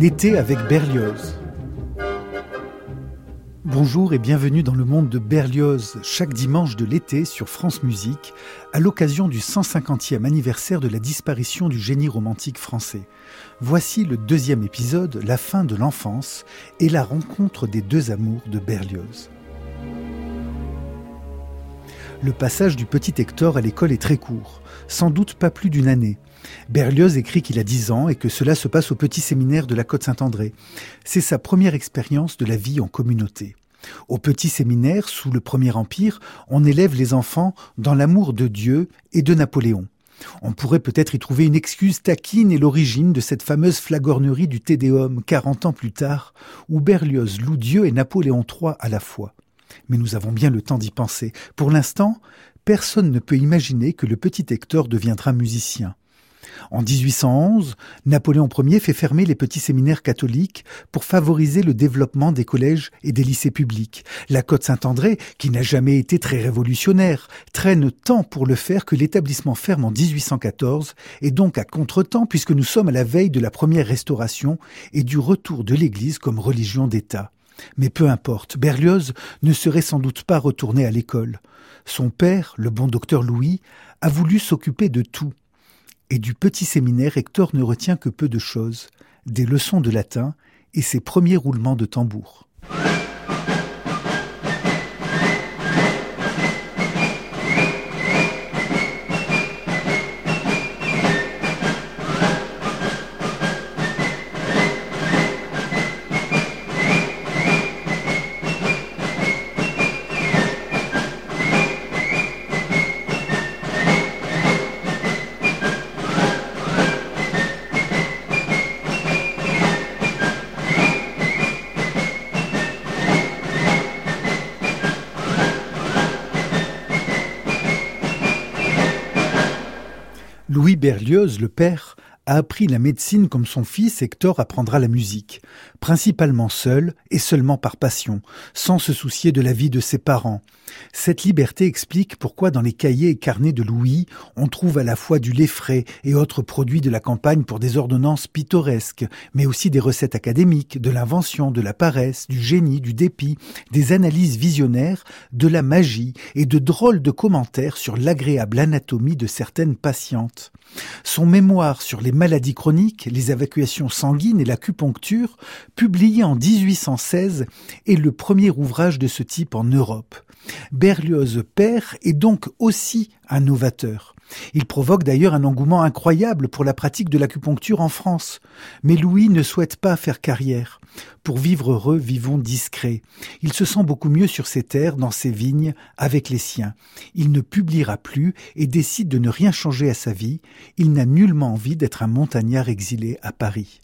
En été avec Berlioz. Bonjour et bienvenue dans le monde de Berlioz chaque dimanche de l'été sur France Musique à l'occasion du 150e anniversaire de la disparition du génie romantique français. Voici le deuxième épisode, la fin de l'enfance et la rencontre des deux amours de Berlioz. Le passage du petit Hector à l'école est très court, sans doute pas plus d'une année. Berlioz écrit qu'il a 10 ans et que cela se passe au petit séminaire de la Côte-Saint-André. C'est sa première expérience de la vie en communauté. Au petit séminaire, sous le Premier Empire, on élève les enfants dans l'amour de Dieu et de Napoléon. On pourrait peut-être y trouver une excuse taquine et l'origine de cette fameuse flagornerie du Tédéum, 40 ans plus tard, où Berlioz loue Dieu et Napoléon III à la fois. Mais nous avons bien le temps d'y penser. Pour l'instant, personne ne peut imaginer que le petit Hector deviendra musicien. En 1811, Napoléon Ier fait fermer les petits séminaires catholiques pour favoriser le développement des collèges et des lycées publics. La Côte Saint-André, qui n'a jamais été très révolutionnaire, traîne tant pour le faire que l'établissement ferme en 1814 et donc à contretemps puisque nous sommes à la veille de la première restauration et du retour de l'Église comme religion d'État. Mais peu importe, Berlioz ne serait sans doute pas retourné à l'école. Son père, le bon docteur Louis, a voulu s'occuper de tout. Et du petit séminaire, Hector ne retient que peu de choses, des leçons de latin et ses premiers roulements de tambour. Berlioz, le père, a appris la médecine comme son fils Hector apprendra la musique, principalement seul et seulement par passion, sans se soucier de la vie de ses parents. Cette liberté explique pourquoi dans les cahiers et carnets de Louis, on trouve à la fois du lait frais et autres produits de la campagne pour des ordonnances pittoresques, mais aussi des recettes académiques, de l'invention, de la paresse, du génie, du dépit, des analyses visionnaires, de la magie et de drôles de commentaires sur l'agréable anatomie de certaines patientes. Son mémoire sur les maladies chroniques, les évacuations sanguines et l'acupuncture, publié en 1816, est le premier ouvrage de ce type en Europe. Berlioz père est donc aussi un novateur. Il provoque d'ailleurs un engouement incroyable pour la pratique de l'acupuncture en France. Mais Louis ne souhaite pas faire carrière. Pour vivre heureux, vivons discrets. Il se sent beaucoup mieux sur ses terres, dans ses vignes, avec les siens. Il ne publiera plus et décide de ne rien changer à sa vie. Il n'a nullement envie d'être un montagnard exilé à Paris.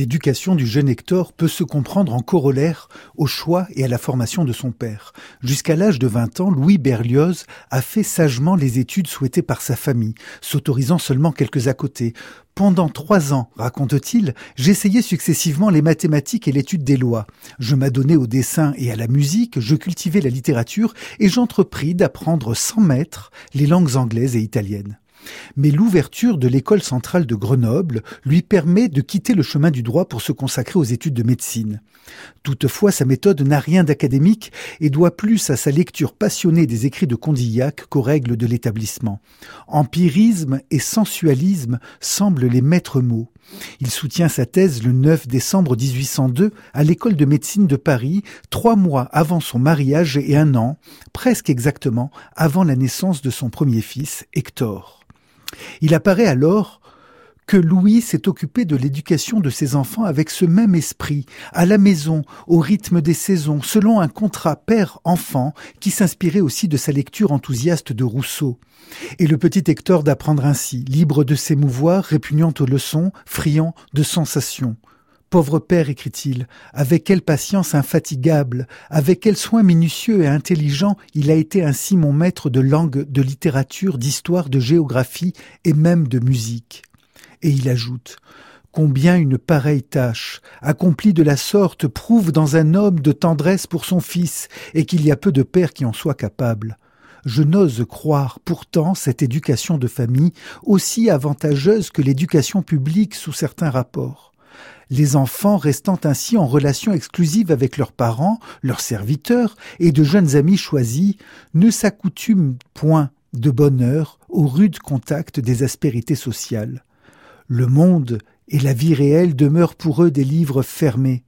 L'éducation du jeune Hector peut se comprendre en corollaire au choix et à la formation de son père. Jusqu'à l'âge de 20 ans, Louis Berlioz a fait sagement les études souhaitées par sa famille, s'autorisant seulement quelques à côté. Pendant trois ans, raconte-t-il, j'essayais successivement les mathématiques et l'étude des lois. Je m'adonnais au dessin et à la musique, je cultivais la littérature et j'entrepris d'apprendre sans maître les langues anglaises et italiennes. Mais l'ouverture de l'école centrale de Grenoble lui permet de quitter le chemin du droit pour se consacrer aux études de médecine. Toutefois, sa méthode n'a rien d'académique et doit plus à sa lecture passionnée des écrits de Condillac qu'aux règles de l'établissement. Empirisme et sensualisme semblent les maîtres mots. Il soutient sa thèse le 9 décembre 1802 à l'école de médecine de Paris, trois mois avant son mariage et un an, presque exactement, avant la naissance de son premier fils, Hector. Il apparaît alors que Louis s'est occupé de l'éducation de ses enfants avec ce même esprit, à la maison, au rythme des saisons, selon un contrat père-enfant qui s'inspirait aussi de sa lecture enthousiaste de Rousseau. Et le petit Hector d'apprendre ainsi, libre de s'émouvoir, répugnant aux leçons, friand de sensations. Pauvre père, écrit-il, avec quelle patience infatigable, avec quel soin minutieux et intelligent il a été ainsi mon maître de langue, de littérature, d'histoire, de géographie et même de musique. Et il ajoute Combien une pareille tâche, accomplie de la sorte, prouve dans un homme de tendresse pour son fils, et qu'il y a peu de pères qui en soient capables. Je n'ose croire pourtant cette éducation de famille aussi avantageuse que l'éducation publique sous certains rapports les enfants restant ainsi en relation exclusive avec leurs parents, leurs serviteurs et de jeunes amis choisis, ne s'accoutument point de bonne heure au rude contact des aspérités sociales. Le monde et la vie réelle demeurent pour eux des livres fermés,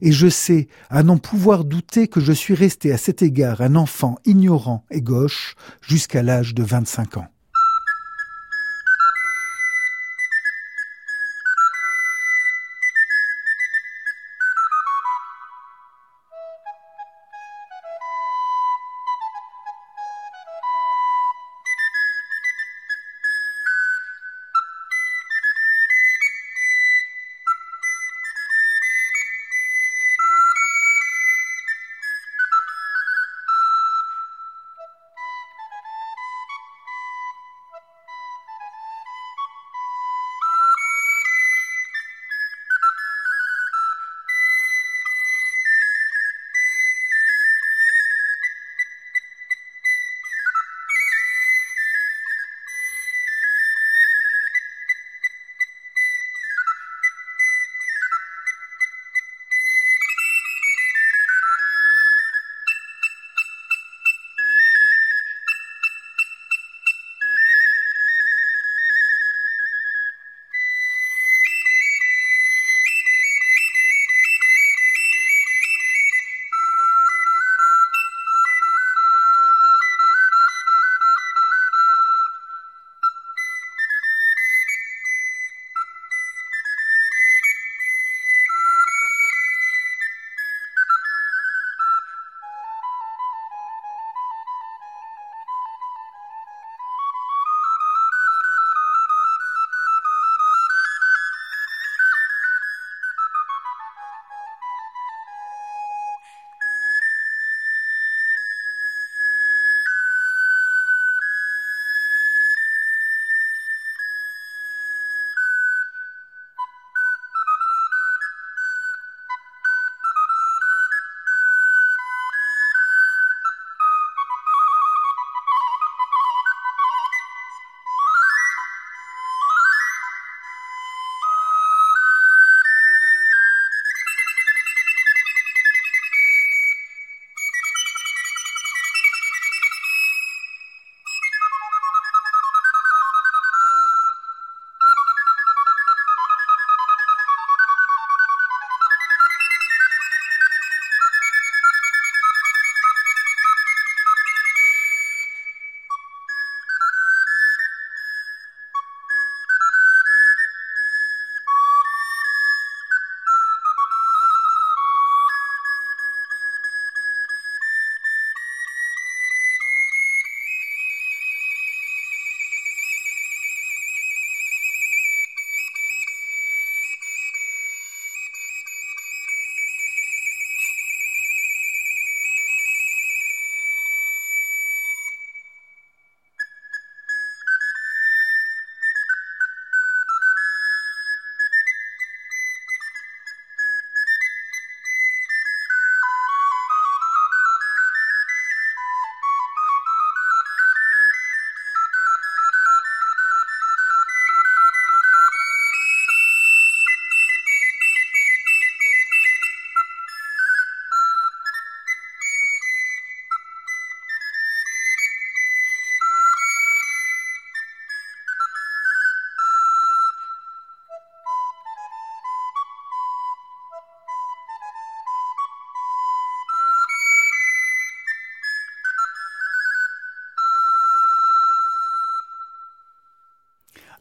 et je sais, à n'en pouvoir douter, que je suis resté à cet égard un enfant ignorant et gauche jusqu'à l'âge de 25 ans.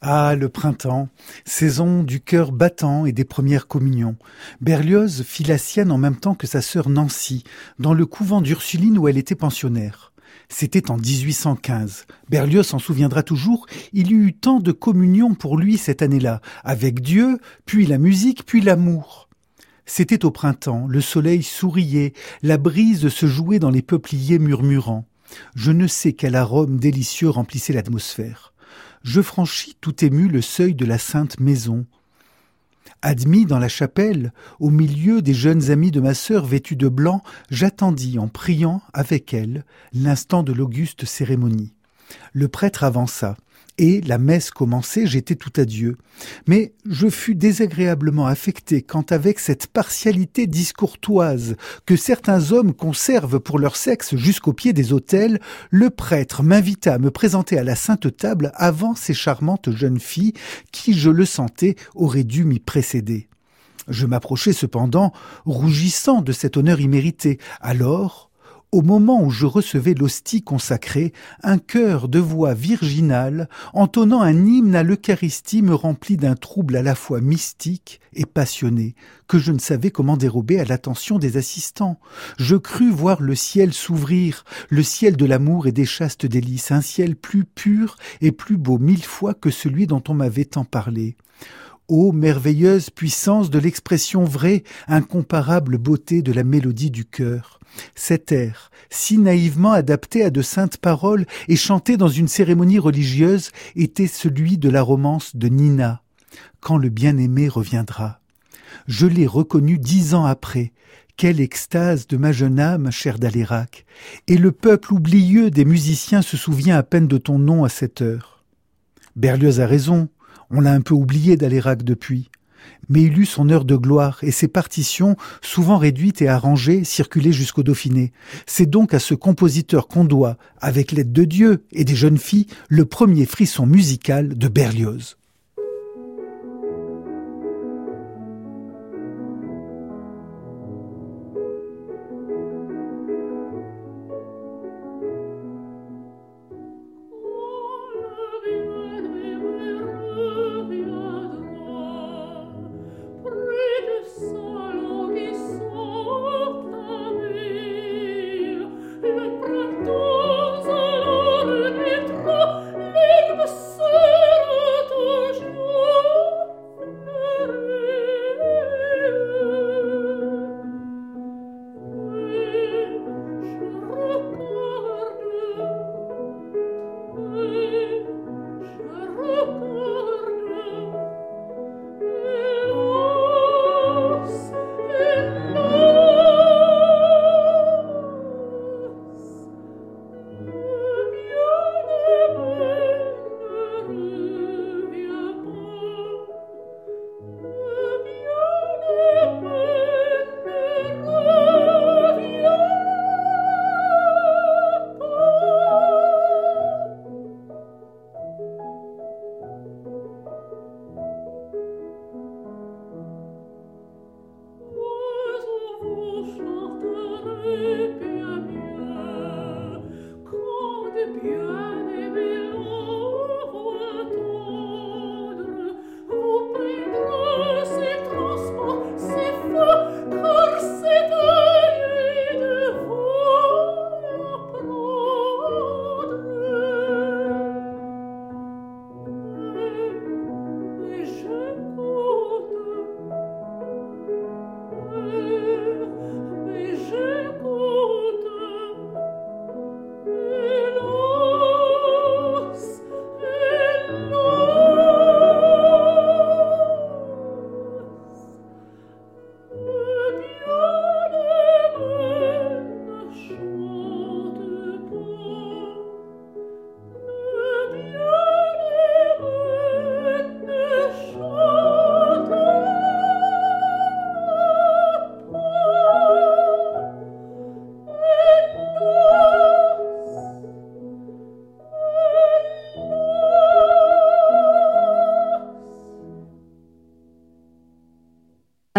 Ah, le printemps, saison du cœur battant et des premières communions. Berlioz fit la sienne en même temps que sa sœur Nancy, dans le couvent d'Ursuline où elle était pensionnaire. C'était en 1815. Berlioz s'en souviendra toujours, il y eut tant de communions pour lui cette année-là, avec Dieu, puis la musique, puis l'amour. C'était au printemps, le soleil souriait, la brise se jouait dans les peupliers murmurants. Je ne sais quel arôme délicieux remplissait l'atmosphère je franchis tout ému le seuil de la sainte maison. Admis dans la chapelle, au milieu des jeunes amis de ma sœur vêtus de blanc, j'attendis en priant avec elle l'instant de l'auguste cérémonie. Le prêtre avança et, la messe commençait, j'étais tout à Dieu. Mais je fus désagréablement affecté quand avec cette partialité discourtoise que certains hommes conservent pour leur sexe jusqu'au pied des autels, le prêtre m'invita à me présenter à la sainte table avant ces charmantes jeunes filles qui, je le sentais, auraient dû m'y précéder. Je m'approchai cependant, rougissant de cet honneur immérité. Alors, au moment où je recevais l'hostie consacrée, un chœur de voix virginale, entonnant un hymne à l'Eucharistie, me remplit d'un trouble à la fois mystique et passionné, que je ne savais comment dérober à l'attention des assistants. Je crus voir le ciel s'ouvrir, le ciel de l'amour et des chastes délices, un ciel plus pur et plus beau mille fois que celui dont on m'avait tant parlé. Ô merveilleuse puissance de l'expression vraie, incomparable beauté de la mélodie du cœur. Cet air, si naïvement adapté à de saintes paroles et chanté dans une cérémonie religieuse, était celui de la romance de Nina. Quand le bien-aimé reviendra. Je l'ai reconnu dix ans après. Quelle extase de ma jeune âme, cher Dalérac. Et le peuple oublieux des musiciens se souvient à peine de ton nom à cette heure. Berlioz a raison. On l'a un peu oublié d'Alérac depuis. Mais il eut son heure de gloire et ses partitions, souvent réduites et arrangées, circulaient jusqu'au Dauphiné. C'est donc à ce compositeur qu'on doit, avec l'aide de Dieu et des jeunes filles, le premier frisson musical de Berlioz.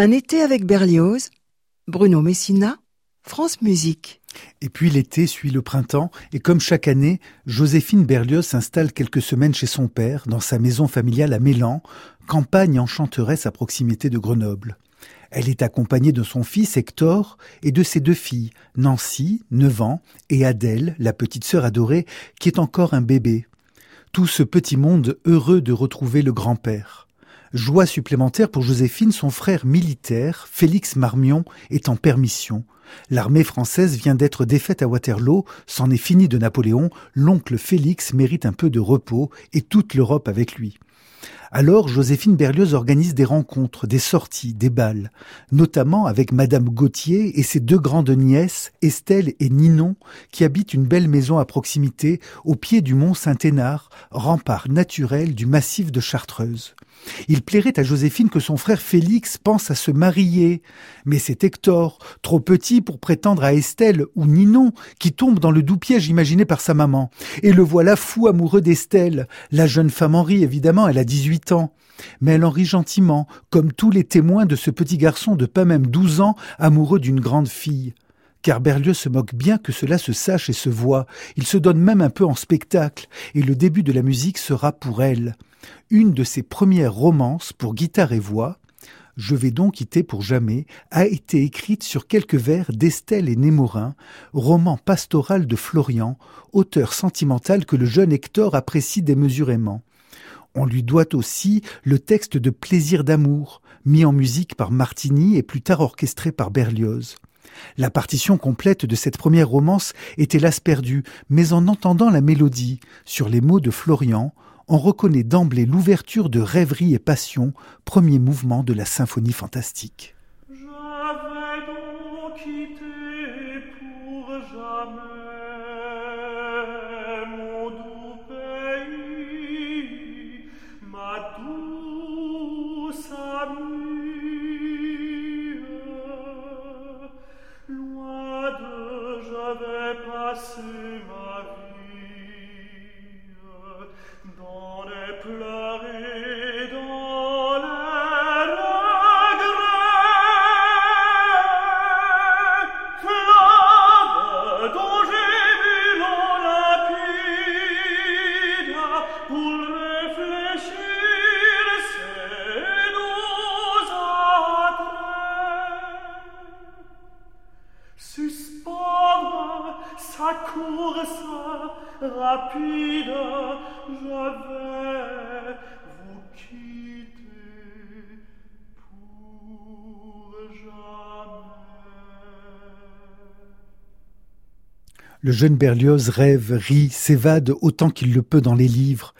Un été avec Berlioz, Bruno Messina, France Musique. Et puis l'été suit le printemps, et comme chaque année, Joséphine Berlioz s'installe quelques semaines chez son père, dans sa maison familiale à Mélan, campagne enchanteresse à proximité de Grenoble. Elle est accompagnée de son fils Hector et de ses deux filles, Nancy, 9 ans, et Adèle, la petite sœur adorée, qui est encore un bébé. Tout ce petit monde heureux de retrouver le grand-père. Joie supplémentaire pour Joséphine, son frère militaire, Félix Marmion, est en permission. L'armée française vient d'être défaite à Waterloo, c'en est fini de Napoléon, l'oncle Félix mérite un peu de repos et toute l'Europe avec lui. Alors Joséphine Berlioz organise des rencontres, des sorties, des balles, notamment avec Madame Gauthier et ses deux grandes nièces, Estelle et Ninon, qui habitent une belle maison à proximité, au pied du mont Saint-Hénard, rempart naturel du massif de Chartreuse. Il plairait à Joséphine que son frère Félix pense à se marier. Mais c'est Hector, trop petit pour prétendre à Estelle ou Ninon, qui tombe dans le doux piège imaginé par sa maman. Et le voilà fou amoureux d'Estelle. La jeune femme Henri, évidemment, elle a 18 ans. mais elle en rit gentiment, comme tous les témoins de ce petit garçon de pas même douze ans, amoureux d'une grande fille. Car Berlioz se moque bien que cela se sache et se voit, il se donne même un peu en spectacle, et le début de la musique sera pour elle. Une de ses premières romances pour guitare et voix, je vais donc quitter pour jamais, a été écrite sur quelques vers d'Estelle et Némorin, roman pastoral de Florian, auteur sentimental que le jeune Hector apprécie démesurément. On lui doit aussi le texte de Plaisir d'amour, mis en musique par Martini et plus tard orchestré par Berlioz. La partition complète de cette première romance est hélas perdue, mais en entendant la mélodie, sur les mots de Florian, on reconnaît d'emblée l'ouverture de rêverie et passion, premier mouvement de la symphonie fantastique. Le jeune Berlioz rêve, rit, s'évade autant qu'il le peut dans les livres,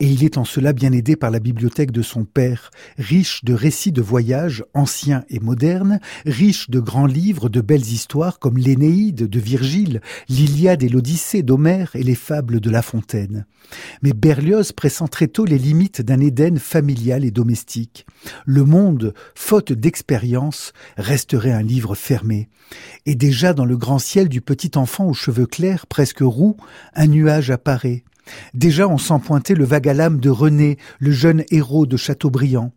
et il est en cela bien aidé par la bibliothèque de son père, riche de récits de voyages anciens et modernes, riche de grands livres, de belles histoires comme l'Énéide de Virgile, l'Iliade et l'Odyssée d'Homère et les fables de La Fontaine. Mais Berlioz pressent très tôt les limites d'un Éden familial et domestique. Le monde, faute d'expérience, resterait un livre fermé. Et déjà dans le grand ciel du petit enfant aux cheveux clairs, presque roux, un nuage apparaît. Déjà on sent pointer le vague à de René, le jeune héros de Chateaubriand.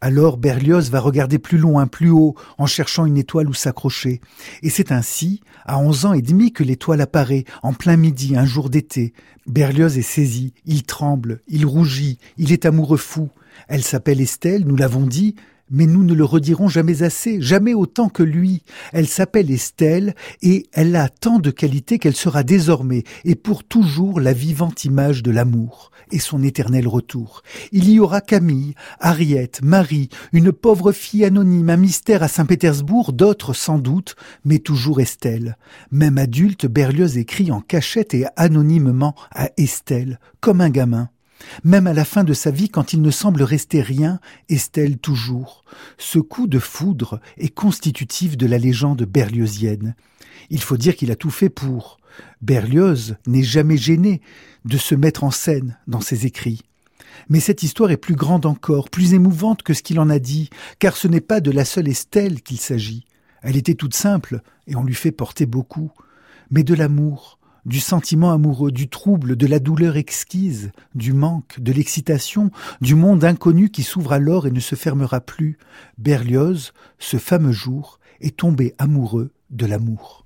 Alors Berlioz va regarder plus loin, plus haut, en cherchant une étoile où s'accrocher. Et c'est ainsi, à onze ans et demi, que l'étoile apparaît, en plein midi, un jour d'été. Berlioz est saisi, il tremble, il rougit, il est amoureux fou. Elle s'appelle Estelle, nous l'avons dit, mais nous ne le redirons jamais assez, jamais autant que lui. Elle s'appelle Estelle, et elle a tant de qualités qu'elle sera désormais et pour toujours la vivante image de l'amour et son éternel retour. Il y aura Camille, Harriet, Marie, une pauvre fille anonyme, un mystère à Saint-Pétersbourg, d'autres sans doute, mais toujours Estelle. Même adulte, Berlioz écrit en cachette et anonymement à Estelle, comme un gamin. Même à la fin de sa vie, quand il ne semble rester rien, Estelle toujours. Ce coup de foudre est constitutif de la légende berliozienne. Il faut dire qu'il a tout fait pour. Berlioz n'est jamais gêné de se mettre en scène dans ses écrits. Mais cette histoire est plus grande encore, plus émouvante que ce qu'il en a dit, car ce n'est pas de la seule Estelle qu'il s'agit. Elle était toute simple, et on lui fait porter beaucoup, mais de l'amour, du sentiment amoureux, du trouble, de la douleur exquise, du manque, de l'excitation, du monde inconnu qui s'ouvre alors et ne se fermera plus, Berlioz, ce fameux jour, est tombé amoureux de l'amour.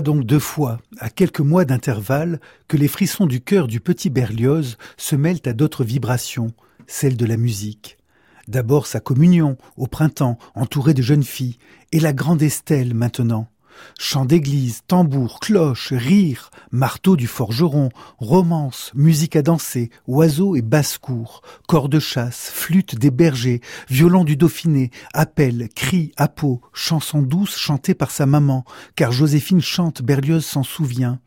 Donc deux fois, à quelques mois d'intervalle, que les frissons du cœur du petit Berlioz se mêlent à d'autres vibrations, celles de la musique. D'abord sa communion, au printemps, entourée de jeunes filles, et la grande Estelle maintenant. Chants d'église, tambours, cloches, rires, marteaux du forgeron, romances, musique à danser, oiseaux et basse-cour, corps de chasse, flûte des bergers, violon du Dauphiné, appels, cris, peau, chansons douces chantées par sa maman, car Joséphine chante, Berlioz s'en souvient.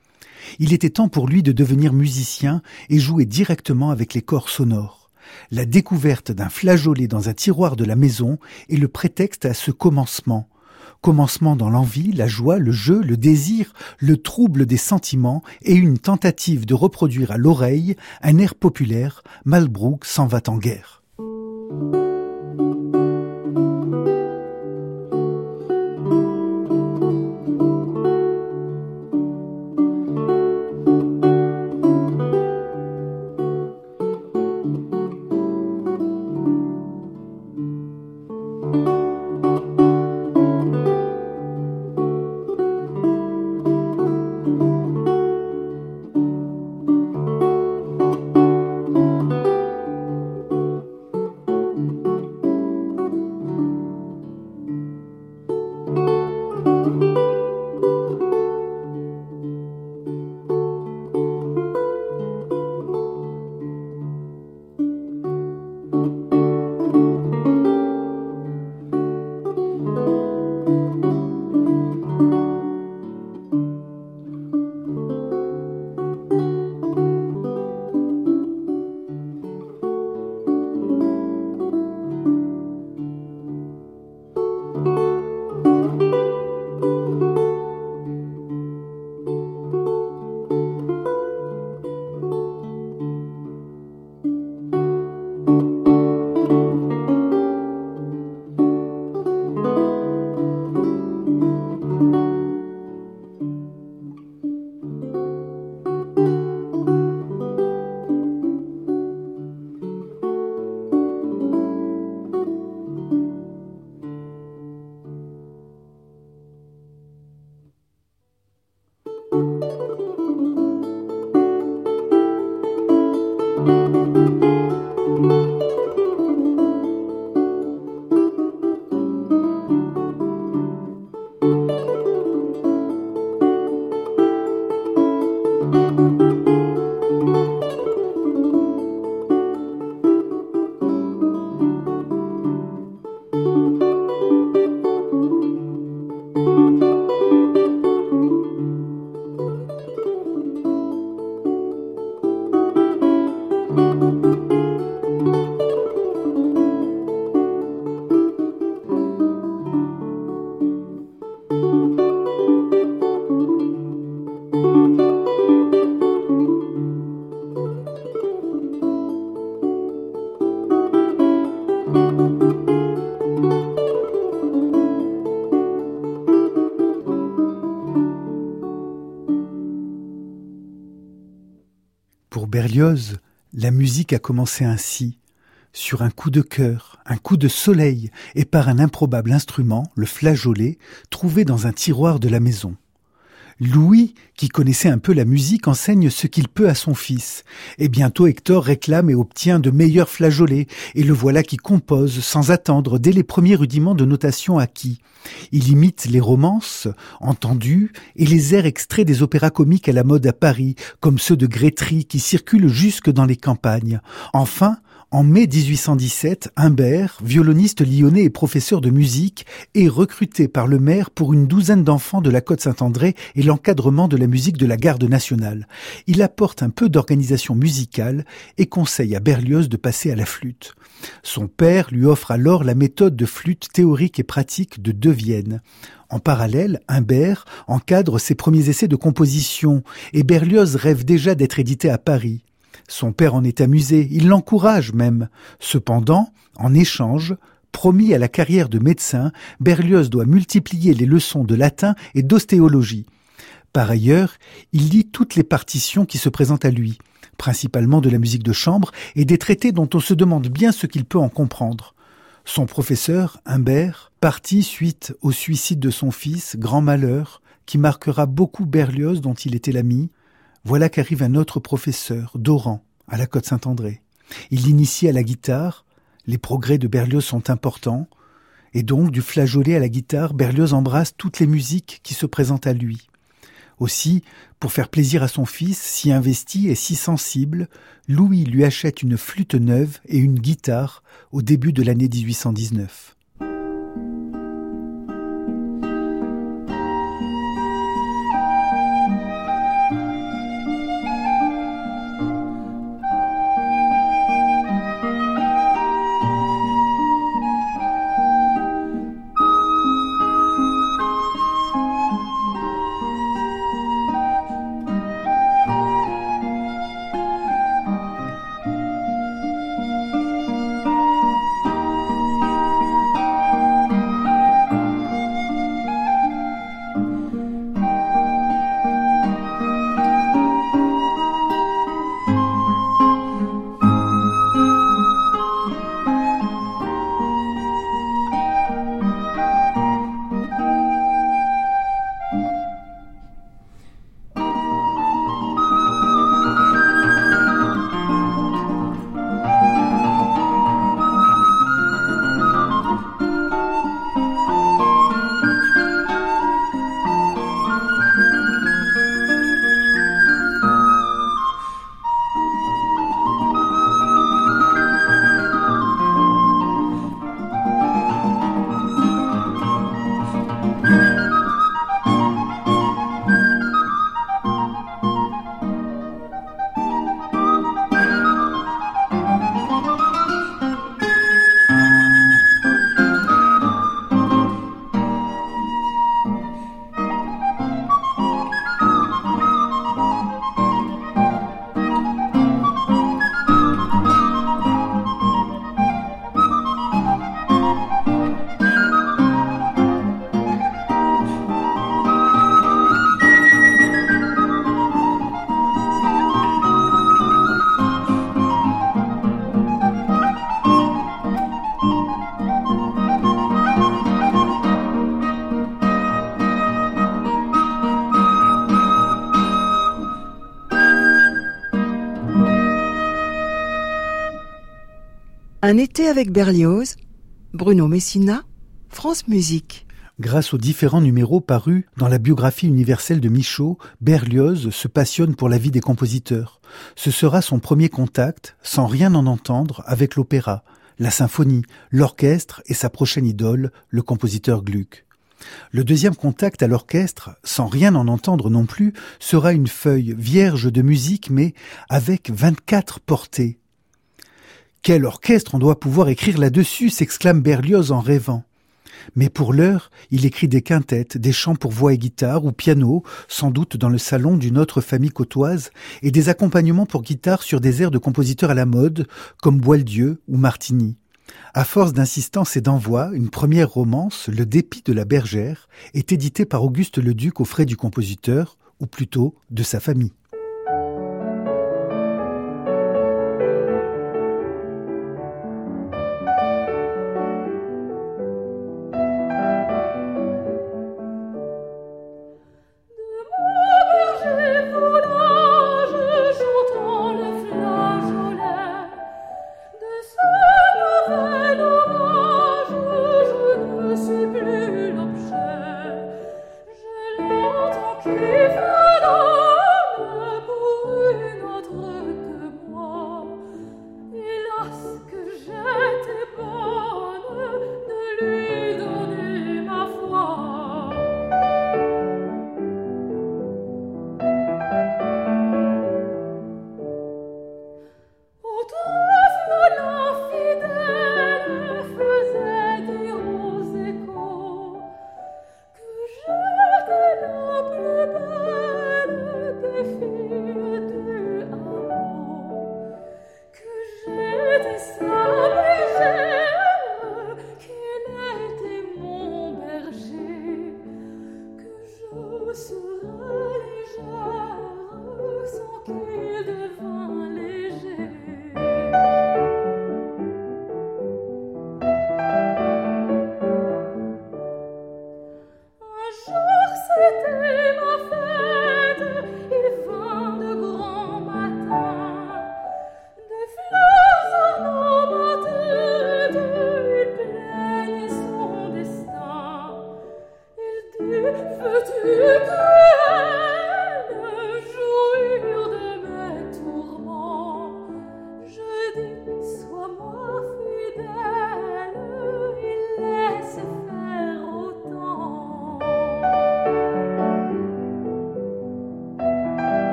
Il était temps pour lui de devenir musicien et jouer directement avec les corps sonores. La découverte d'un flageolet dans un tiroir de la maison est le prétexte à ce commencement commencement dans l'envie, la joie, le jeu, le désir, le trouble des sentiments et une tentative de reproduire à l'oreille un air populaire, Malbrook s'en va en guerre. La musique a commencé ainsi, sur un coup de cœur, un coup de soleil, et par un improbable instrument, le flageolet, trouvé dans un tiroir de la maison. Louis, qui connaissait un peu la musique, enseigne ce qu'il peut à son fils. Et bientôt Hector réclame et obtient de meilleurs flageolets, et le voilà qui compose sans attendre dès les premiers rudiments de notation acquis. Il imite les romances, entendues, et les airs extraits des opéras comiques à la mode à Paris, comme ceux de Grétry qui circulent jusque dans les campagnes. Enfin, en mai 1817, Humbert, violoniste lyonnais et professeur de musique, est recruté par le maire pour une douzaine d'enfants de la Côte Saint-André et l'encadrement de la musique de la garde nationale. Il apporte un peu d'organisation musicale et conseille à Berlioz de passer à la flûte. Son père lui offre alors la méthode de flûte théorique et pratique de De Vienne. En parallèle, Humbert encadre ses premiers essais de composition et Berlioz rêve déjà d'être édité à Paris. Son père en est amusé, il l'encourage même. Cependant, en échange, promis à la carrière de médecin, Berlioz doit multiplier les leçons de latin et d'ostéologie. Par ailleurs, il lit toutes les partitions qui se présentent à lui, principalement de la musique de chambre et des traités dont on se demande bien ce qu'il peut en comprendre. Son professeur, Humbert, partit suite au suicide de son fils, grand malheur, qui marquera beaucoup Berlioz dont il était l'ami, voilà qu'arrive un autre professeur, Doran, à la Côte Saint-André. Il l'initie à la guitare, les progrès de Berlioz sont importants, et donc du flageolet à la guitare, Berlioz embrasse toutes les musiques qui se présentent à lui. Aussi, pour faire plaisir à son fils, si investi et si sensible, Louis lui achète une flûte neuve et une guitare au début de l'année 1819. Un été avec Berlioz, Bruno Messina, France Musique. Grâce aux différents numéros parus dans la biographie universelle de Michaud, Berlioz se passionne pour la vie des compositeurs. Ce sera son premier contact, sans rien en entendre, avec l'opéra, la symphonie, l'orchestre et sa prochaine idole, le compositeur Gluck. Le deuxième contact à l'orchestre, sans rien en entendre non plus, sera une feuille vierge de musique mais avec 24 portées, quel orchestre on doit pouvoir écrire là-dessus s'exclame Berlioz en rêvant. Mais pour l'heure, il écrit des quintettes, des chants pour voix et guitare ou piano, sans doute dans le salon d'une autre famille côtoise, et des accompagnements pour guitare sur des airs de compositeurs à la mode, comme Boieldieu ou Martini. À force d'insistance et d'envoi, une première romance, Le dépit de la bergère, est éditée par Auguste Leduc aux frais du compositeur, ou plutôt de sa famille.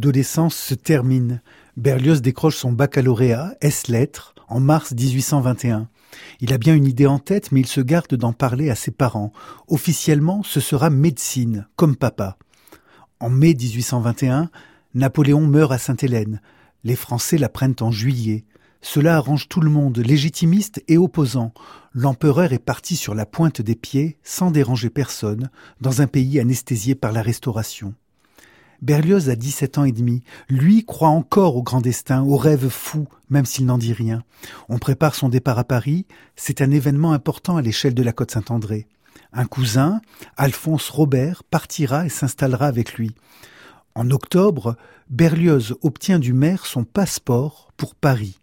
L'adolescence se termine. Berlioz décroche son baccalauréat, S-lettres, en mars 1821. Il a bien une idée en tête, mais il se garde d'en parler à ses parents. Officiellement, ce sera médecine, comme papa. En mai 1821, Napoléon meurt à Sainte-Hélène. Les Français l'apprennent en juillet. Cela arrange tout le monde, légitimiste et opposant. L'empereur est parti sur la pointe des pieds, sans déranger personne, dans un pays anesthésié par la Restauration. Berlioz a 17 ans et demi. Lui croit encore au grand destin, au rêve fou, même s'il n'en dit rien. On prépare son départ à Paris. C'est un événement important à l'échelle de la Côte Saint-André. Un cousin, Alphonse Robert, partira et s'installera avec lui. En octobre, Berlioz obtient du maire son passeport pour Paris.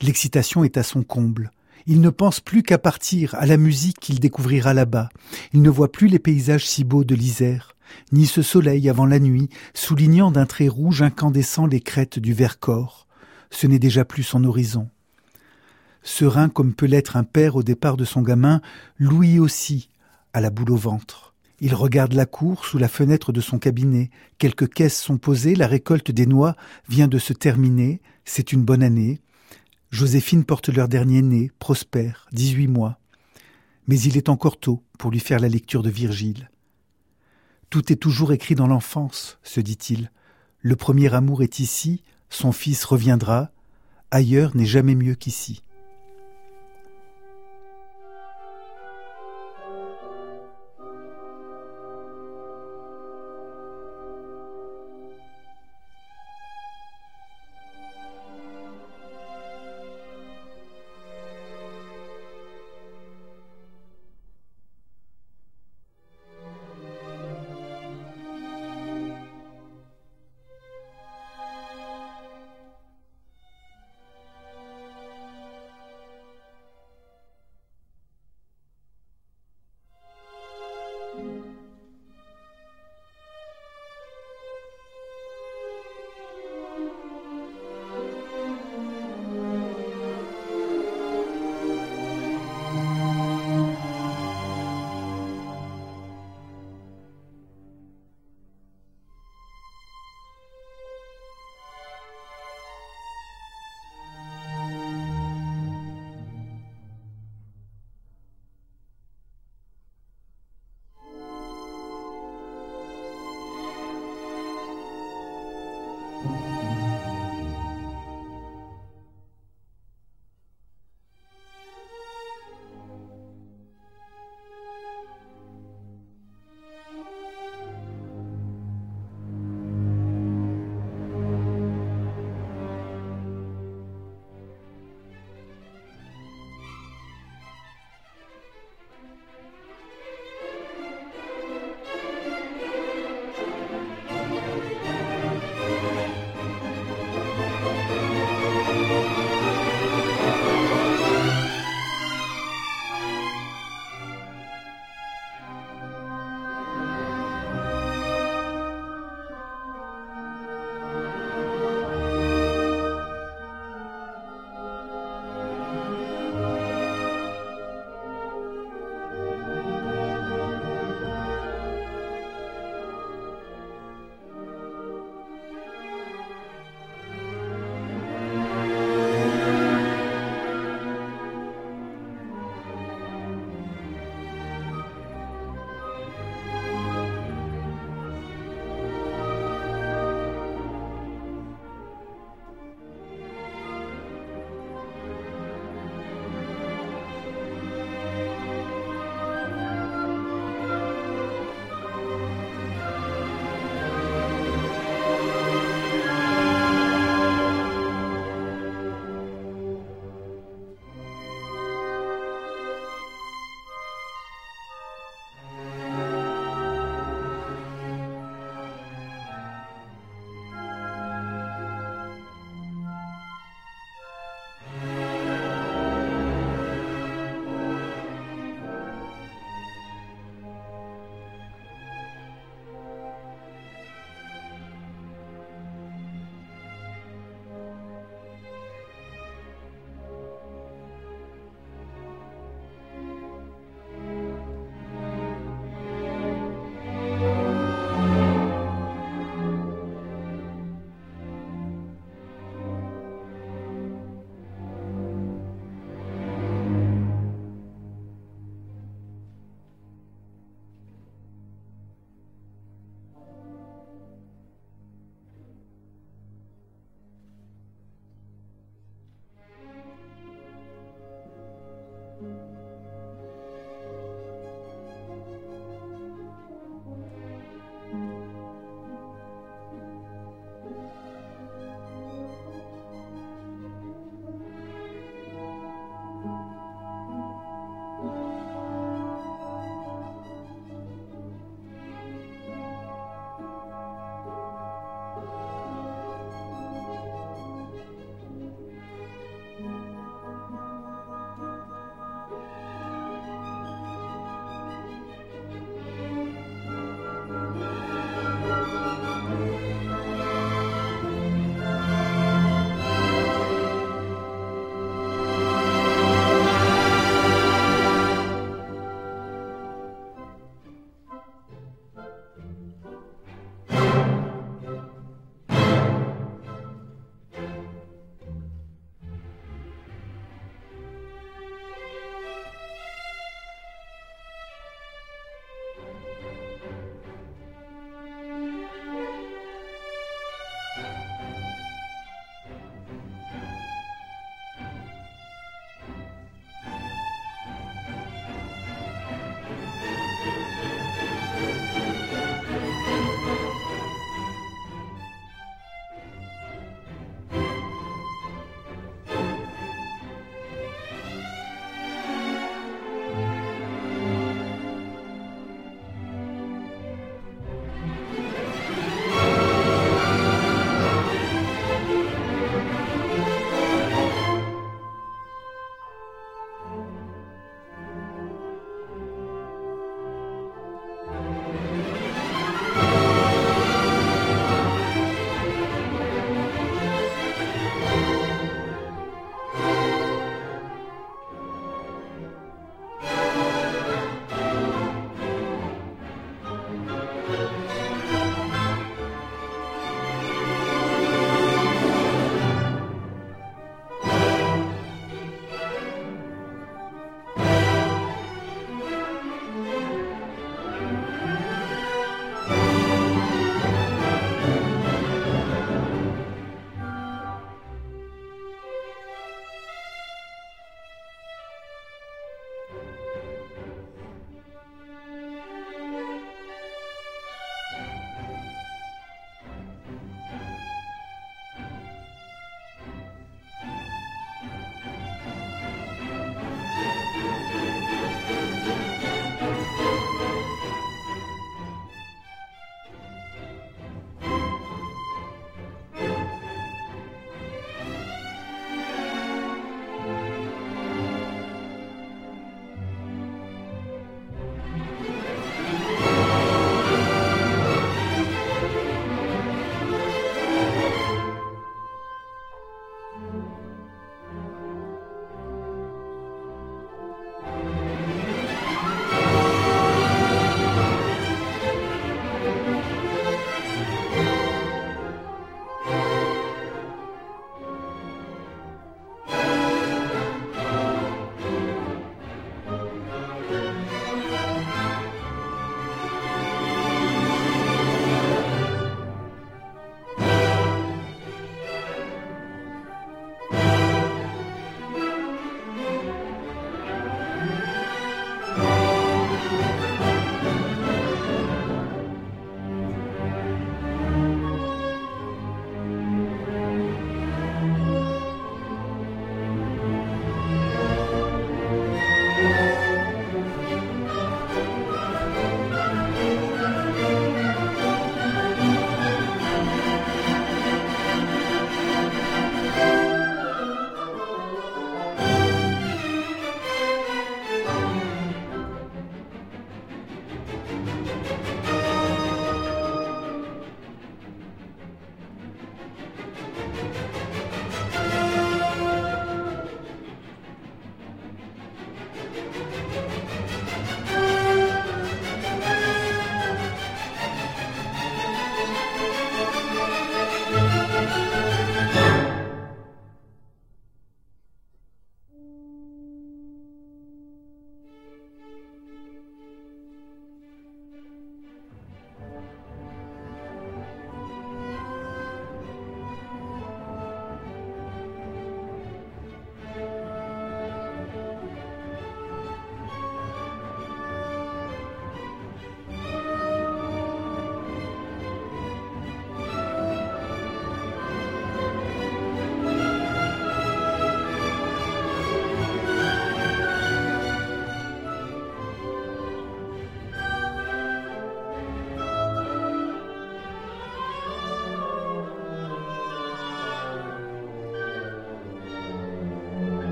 L'excitation est à son comble. Il ne pense plus qu'à partir, à la musique qu'il découvrira là-bas. Il ne voit plus les paysages si beaux de l'Isère ni ce soleil avant la nuit, soulignant d'un trait rouge incandescent les crêtes du Vercors. Ce n'est déjà plus son horizon. Serein comme peut l'être un père au départ de son gamin, Louis aussi a la boule au ventre. Il regarde la cour sous la fenêtre de son cabinet. Quelques caisses sont posées, la récolte des noix vient de se terminer, c'est une bonne année. Joséphine porte leur dernier né, Prosper, dix-huit mois. Mais il est encore tôt pour lui faire la lecture de Virgile. Tout est toujours écrit dans l'enfance, se dit-il. Le premier amour est ici, son fils reviendra, ailleurs n'est jamais mieux qu'ici.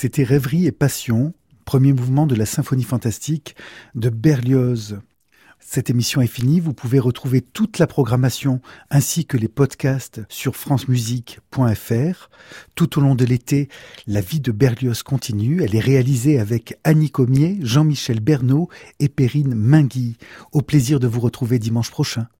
C'était Rêverie et Passion, premier mouvement de la symphonie fantastique de Berlioz. Cette émission est finie. Vous pouvez retrouver toute la programmation ainsi que les podcasts sur francemusique.fr. Tout au long de l'été, la vie de Berlioz continue. Elle est réalisée avec Annie Comier, Jean-Michel Bernot et Perrine Mingui. Au plaisir de vous retrouver dimanche prochain.